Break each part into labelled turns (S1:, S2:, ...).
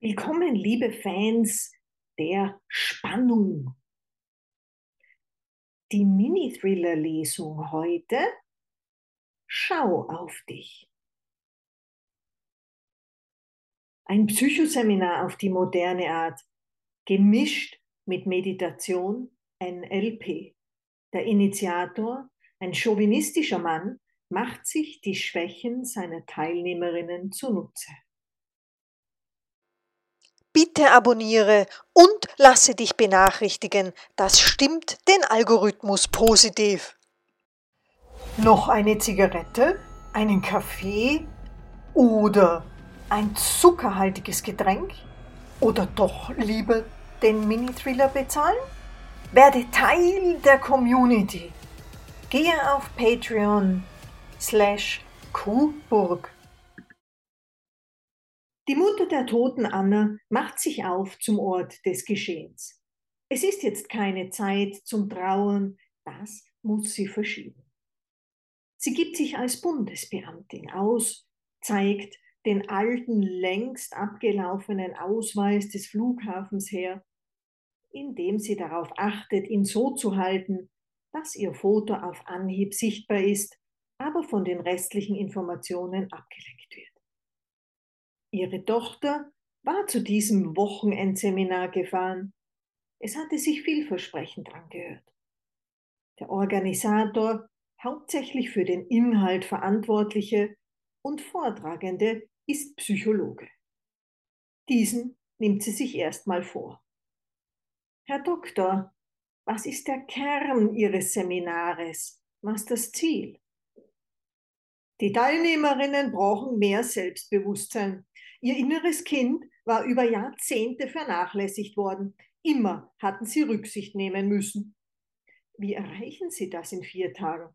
S1: Willkommen, liebe Fans der Spannung. Die Mini-Thriller-Lesung heute. Schau auf dich. Ein Psychoseminar auf die moderne Art, gemischt mit Meditation, NLP. Der Initiator, ein chauvinistischer Mann, macht sich die Schwächen seiner Teilnehmerinnen zunutze.
S2: Bitte abonniere und lasse dich benachrichtigen. Das stimmt den Algorithmus positiv.
S1: Noch eine Zigarette, einen Kaffee oder ein zuckerhaltiges Getränk? Oder doch lieber den Mini-Thriller bezahlen? Werde Teil der Community. Gehe auf Patreon slash Kuhburg. Die Mutter der toten Anna macht sich auf zum Ort des Geschehens. Es ist jetzt keine Zeit zum Trauern, das muss sie verschieben. Sie gibt sich als Bundesbeamtin aus, zeigt den alten, längst abgelaufenen Ausweis des Flughafens her, indem sie darauf achtet, ihn so zu halten, dass ihr Foto auf Anhieb sichtbar ist, aber von den restlichen Informationen abgelenkt wird. Ihre Tochter war zu diesem Wochenendseminar gefahren. Es hatte sich vielversprechend angehört. Der Organisator, hauptsächlich für den Inhalt Verantwortliche und Vortragende, ist Psychologe. Diesen nimmt sie sich erstmal vor. Herr Doktor, was ist der Kern Ihres Seminares? Was das Ziel? Die Teilnehmerinnen brauchen mehr Selbstbewusstsein. Ihr inneres Kind war über Jahrzehnte vernachlässigt worden. Immer hatten sie Rücksicht nehmen müssen. Wie erreichen Sie das in vier Tagen?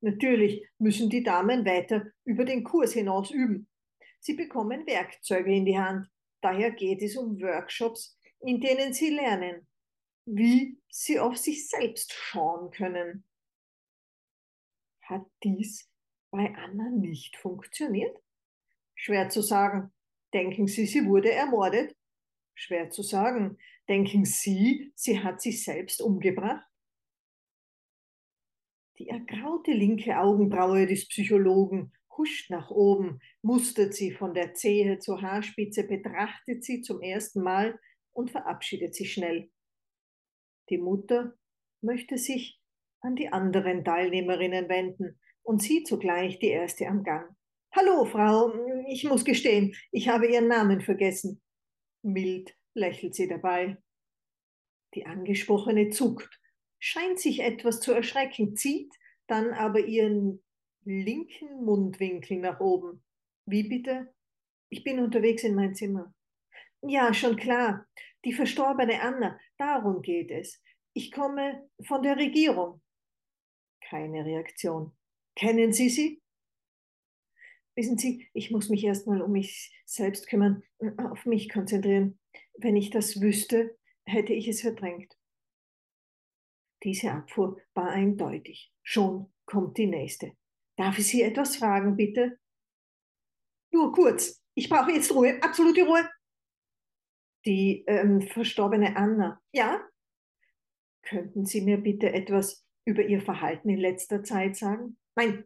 S1: Natürlich müssen die Damen weiter über den Kurs hinaus üben. Sie bekommen Werkzeuge in die Hand. Daher geht es um Workshops, in denen sie lernen, wie sie auf sich selbst schauen können. Hat dies bei Anna nicht funktioniert? Schwer zu sagen. Denken Sie, sie wurde ermordet? Schwer zu sagen. Denken Sie, sie hat sich selbst umgebracht? Die ergraute linke Augenbraue des Psychologen huscht nach oben, mustert sie von der Zehe zur Haarspitze, betrachtet sie zum ersten Mal und verabschiedet sich schnell. Die Mutter möchte sich an die anderen Teilnehmerinnen wenden, und sie zugleich die erste am Gang. Hallo, Frau, ich muss gestehen, ich habe Ihren Namen vergessen. Mild lächelt sie dabei. Die Angesprochene zuckt, scheint sich etwas zu erschrecken, zieht dann aber ihren linken Mundwinkel nach oben. Wie bitte? Ich bin unterwegs in mein Zimmer. Ja, schon klar. Die verstorbene Anna, darum geht es. Ich komme von der Regierung. Keine Reaktion. Kennen Sie sie? Wissen Sie, ich muss mich erstmal um mich selbst kümmern, auf mich konzentrieren. Wenn ich das wüsste, hätte ich es verdrängt. Diese Abfuhr war eindeutig. Schon kommt die nächste. Darf ich Sie etwas fragen, bitte? Nur kurz. Ich brauche jetzt Ruhe, absolute Ruhe. Die ähm, verstorbene Anna. Ja? Könnten Sie mir bitte etwas über Ihr Verhalten in letzter Zeit sagen? Nein,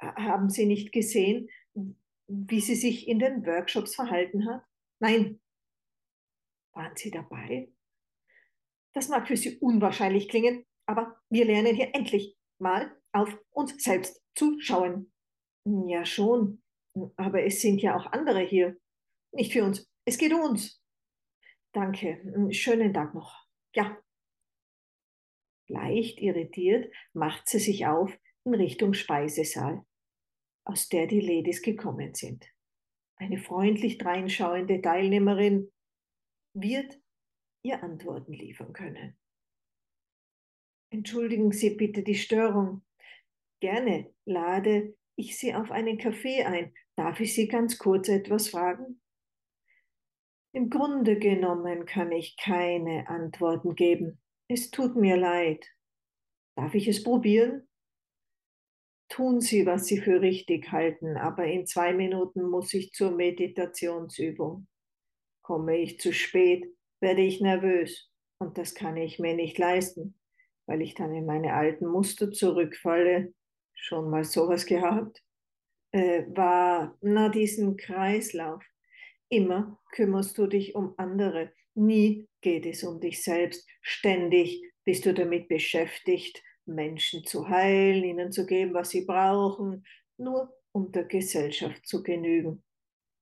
S1: haben Sie nicht gesehen, wie sie sich in den Workshops verhalten hat? Nein. Waren Sie dabei? Das mag für Sie unwahrscheinlich klingen, aber wir lernen hier endlich mal auf uns selbst zu schauen. Ja schon, aber es sind ja auch andere hier. Nicht für uns, es geht um uns. Danke, schönen Tag noch. Ja. Leicht irritiert macht sie sich auf in Richtung Speisesaal, aus der die Ladies gekommen sind. Eine freundlich dreinschauende Teilnehmerin wird ihr Antworten liefern können. Entschuldigen Sie bitte die Störung. Gerne lade ich Sie auf einen Kaffee ein. Darf ich Sie ganz kurz etwas fragen? Im Grunde genommen kann ich keine Antworten geben. Es tut mir leid. Darf ich es probieren? Tun Sie, was Sie für richtig halten, aber in zwei Minuten muss ich zur Meditationsübung. Komme ich zu spät, werde ich nervös und das kann ich mir nicht leisten, weil ich dann in meine alten Muster zurückfalle. Schon mal sowas gehabt? Äh, war, na, diesen Kreislauf. Immer kümmerst du dich um andere, nie geht es um dich selbst. Ständig bist du damit beschäftigt, Menschen zu heilen, ihnen zu geben, was sie brauchen, nur um der Gesellschaft zu genügen.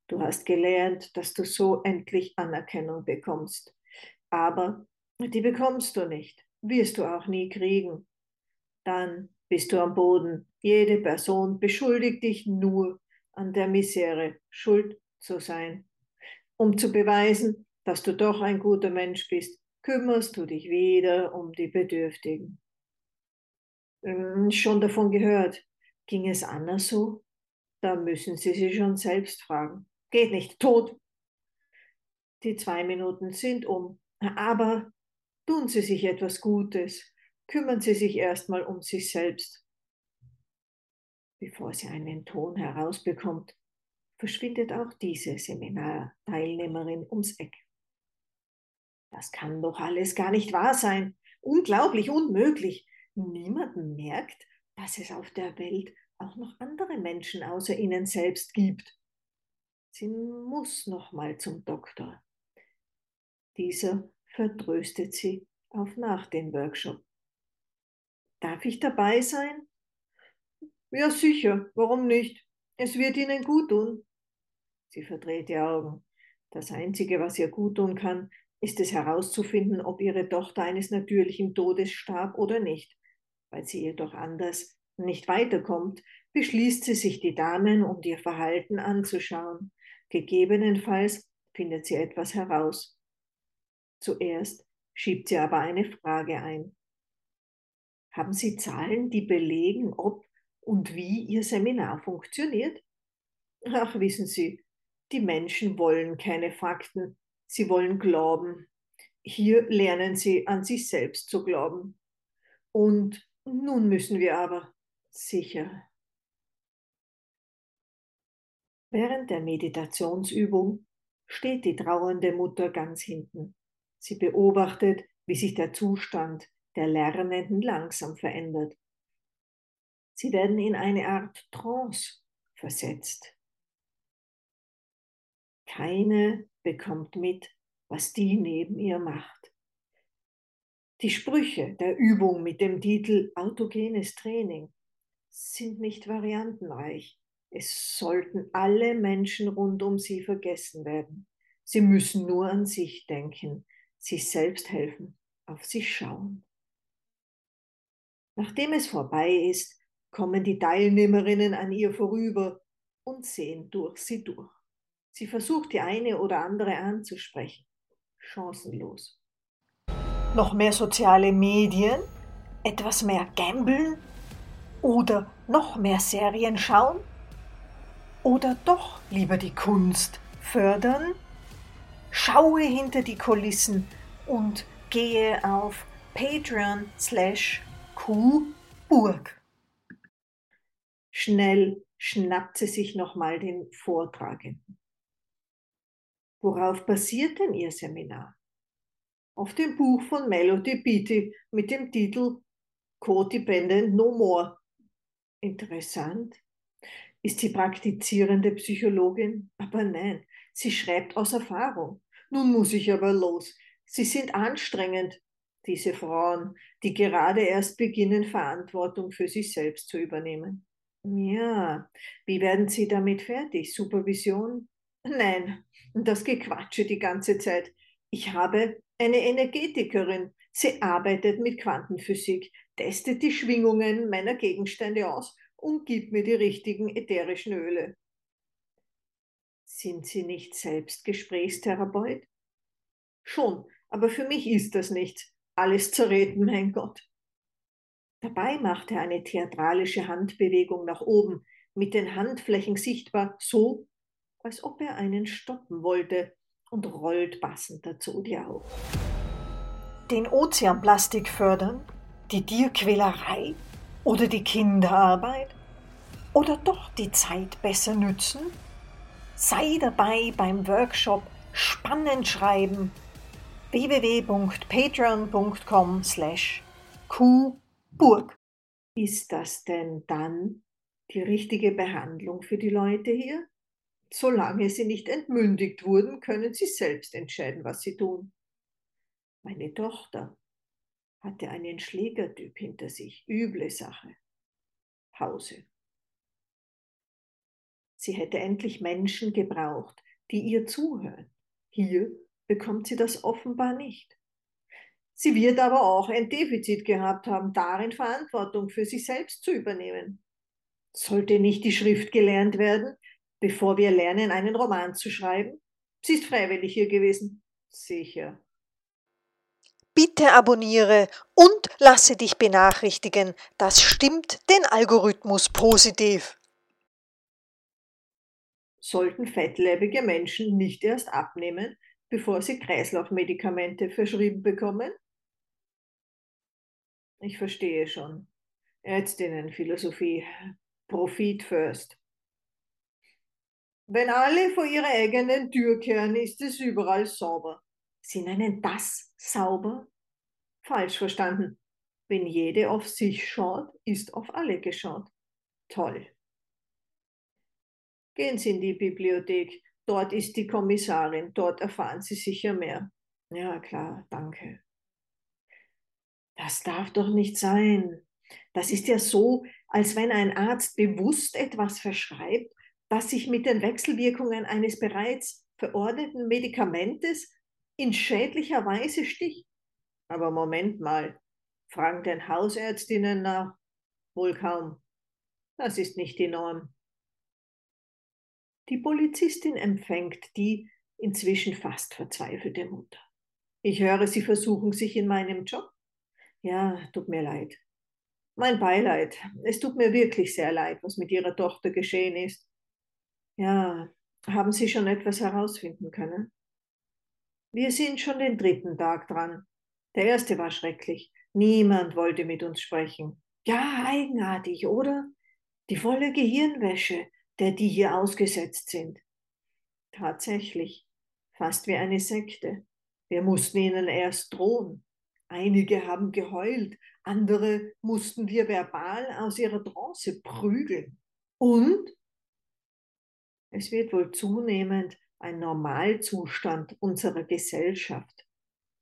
S1: Du hast gelernt, dass du so endlich Anerkennung bekommst. Aber die bekommst du nicht, wirst du auch nie kriegen. Dann bist du am Boden. Jede Person beschuldigt dich nur an der Misere, schuld zu sein. Um zu beweisen, dass du doch ein guter Mensch bist, kümmerst du dich wieder um die Bedürftigen. Hm, schon davon gehört. Ging es Anna so? Da müssen Sie sich schon selbst fragen. Geht nicht, tot. Die zwei Minuten sind um. Aber tun Sie sich etwas Gutes. Kümmern Sie sich erstmal um sich selbst. Bevor sie einen Ton herausbekommt, verschwindet auch diese Seminarteilnehmerin ums Eck. Das kann doch alles gar nicht wahr sein. Unglaublich, unmöglich. Niemand merkt, dass es auf der Welt auch noch andere Menschen außer ihnen selbst gibt. Sie muss noch mal zum Doktor. Dieser vertröstet sie auf nach dem Workshop. Darf ich dabei sein? Ja, sicher, warum nicht? Es wird Ihnen gut tun. Sie verdreht die Augen. Das Einzige, was ihr gut tun kann, ist es herauszufinden, ob ihre Tochter eines natürlichen Todes starb oder nicht. Weil sie jedoch anders nicht weiterkommt, beschließt sie sich die Damen und ihr Verhalten anzuschauen. Gegebenenfalls findet sie etwas heraus. Zuerst schiebt sie aber eine Frage ein. Haben Sie Zahlen, die belegen, ob und wie Ihr Seminar funktioniert? Ach, wissen Sie, die Menschen wollen keine Fakten, sie wollen glauben. Hier lernen sie an sich selbst zu glauben. Und nun müssen wir aber sicher Während der Meditationsübung steht die trauernde Mutter ganz hinten. Sie beobachtet, wie sich der Zustand der Lernenden langsam verändert. Sie werden in eine Art Trance versetzt. Keine bekommt mit, was die neben ihr macht. Die Sprüche der Übung mit dem Titel Autogenes Training sind nicht variantenreich. Es sollten alle Menschen rund um sie vergessen werden. Sie müssen nur an sich denken, sich selbst helfen, auf sich schauen. Nachdem es vorbei ist, kommen die Teilnehmerinnen an ihr vorüber und sehen durch sie durch. Sie versucht die eine oder andere anzusprechen. Chancenlos.
S2: Noch mehr soziale Medien? Etwas mehr Gambeln? Oder noch mehr Serien schauen? Oder doch lieber die Kunst fördern? Schaue hinter die Kulissen und gehe auf Patreon slash Q-Burg.
S1: Schnell schnappt sie sich nochmal den Vortragenden. Worauf basiert denn Ihr Seminar? Auf dem Buch von Melody Beatty mit dem Titel Codependent No More. Interessant. Ist sie praktizierende Psychologin? Aber nein, sie schreibt aus Erfahrung. Nun muss ich aber los. Sie sind anstrengend, diese Frauen, die gerade erst beginnen, Verantwortung für sich selbst zu übernehmen. Ja, wie werden Sie damit fertig? Supervision? Nein, das Gequatsche die ganze Zeit. Ich habe eine Energetikerin. Sie arbeitet mit Quantenphysik, testet die Schwingungen meiner Gegenstände aus und gib mir die richtigen ätherischen Öle. Sind Sie nicht selbst Gesprächstherapeut? Schon, aber für mich ist das nichts. Alles zerreden, mein Gott. Dabei macht er eine theatralische Handbewegung nach oben, mit den Handflächen sichtbar, so, als ob er einen stoppen wollte und rollt passend dazu die Augen.
S2: Den Ozeanplastik fördern? Die Tierquälerei? Oder die Kinderarbeit? Oder doch die Zeit besser nützen? Sei dabei beim Workshop spannend schreiben. www.patreon.com slash qburg.
S1: Ist das denn dann die richtige Behandlung für die Leute hier? Solange sie nicht entmündigt wurden, können sie selbst entscheiden, was sie tun. Meine Tochter hatte einen Schlägertyp hinter sich. Üble Sache. Pause. Sie hätte endlich Menschen gebraucht, die ihr zuhören. Hier bekommt sie das offenbar nicht. Sie wird aber auch ein Defizit gehabt haben, darin Verantwortung für sich selbst zu übernehmen. Sollte nicht die Schrift gelernt werden, bevor wir lernen, einen Roman zu schreiben? Sie ist freiwillig hier gewesen. Sicher.
S2: Bitte abonniere und lasse dich benachrichtigen. Das stimmt den Algorithmus positiv.
S1: Sollten fettleibige Menschen nicht erst abnehmen, bevor sie Kreislaufmedikamente verschrieben bekommen? Ich verstehe schon. Ärztinnenphilosophie. Profit first. Wenn alle vor ihrer eigenen Tür kehren, ist es überall sauber. Sie nennen das sauber? Falsch verstanden. Wenn jede auf sich schaut, ist auf alle geschaut. Toll. Gehen Sie in die Bibliothek. Dort ist die Kommissarin. Dort erfahren Sie sicher mehr. Ja, klar, danke. Das darf doch nicht sein. Das ist ja so, als wenn ein Arzt bewusst etwas verschreibt, das sich mit den Wechselwirkungen eines bereits verordneten Medikamentes in schädlicher Weise sticht. Aber Moment mal, fragen den Hausärztinnen nach? Wohl kaum. Das ist nicht die Norm. Die Polizistin empfängt die inzwischen fast verzweifelte Mutter. Ich höre, Sie versuchen sich in meinem Job. Ja, tut mir leid. Mein Beileid. Es tut mir wirklich sehr leid, was mit Ihrer Tochter geschehen ist. Ja, haben Sie schon etwas herausfinden können? Wir sind schon den dritten Tag dran. Der erste war schrecklich. Niemand wollte mit uns sprechen. Ja, eigenartig, oder? Die volle Gehirnwäsche, der die hier ausgesetzt sind. Tatsächlich, fast wie eine Sekte. Wir mussten ihnen erst drohen. Einige haben geheult, andere mussten wir verbal aus ihrer Trance prügeln. Und es wird wohl zunehmend ein Normalzustand unserer Gesellschaft.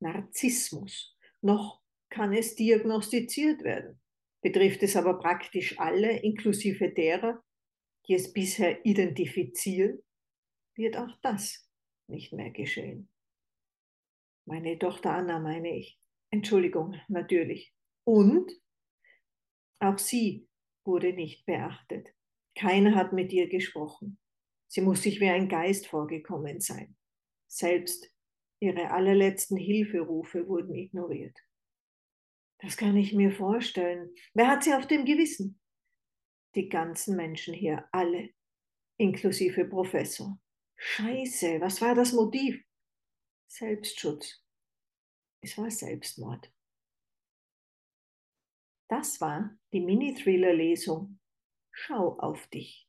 S1: Narzissmus. Noch kann es diagnostiziert werden. Betrifft es aber praktisch alle, inklusive derer, die es bisher identifizieren, wird auch das nicht mehr geschehen. Meine Tochter Anna meine ich. Entschuldigung, natürlich. Und auch sie wurde nicht beachtet. Keiner hat mit ihr gesprochen. Sie muss sich wie ein Geist vorgekommen sein. Selbst ihre allerletzten Hilferufe wurden ignoriert. Das kann ich mir vorstellen. Wer hat sie auf dem Gewissen? Die ganzen Menschen hier, alle, inklusive Professor. Scheiße, was war das Motiv? Selbstschutz. Es war Selbstmord. Das war die Mini-Thriller-Lesung Schau auf dich.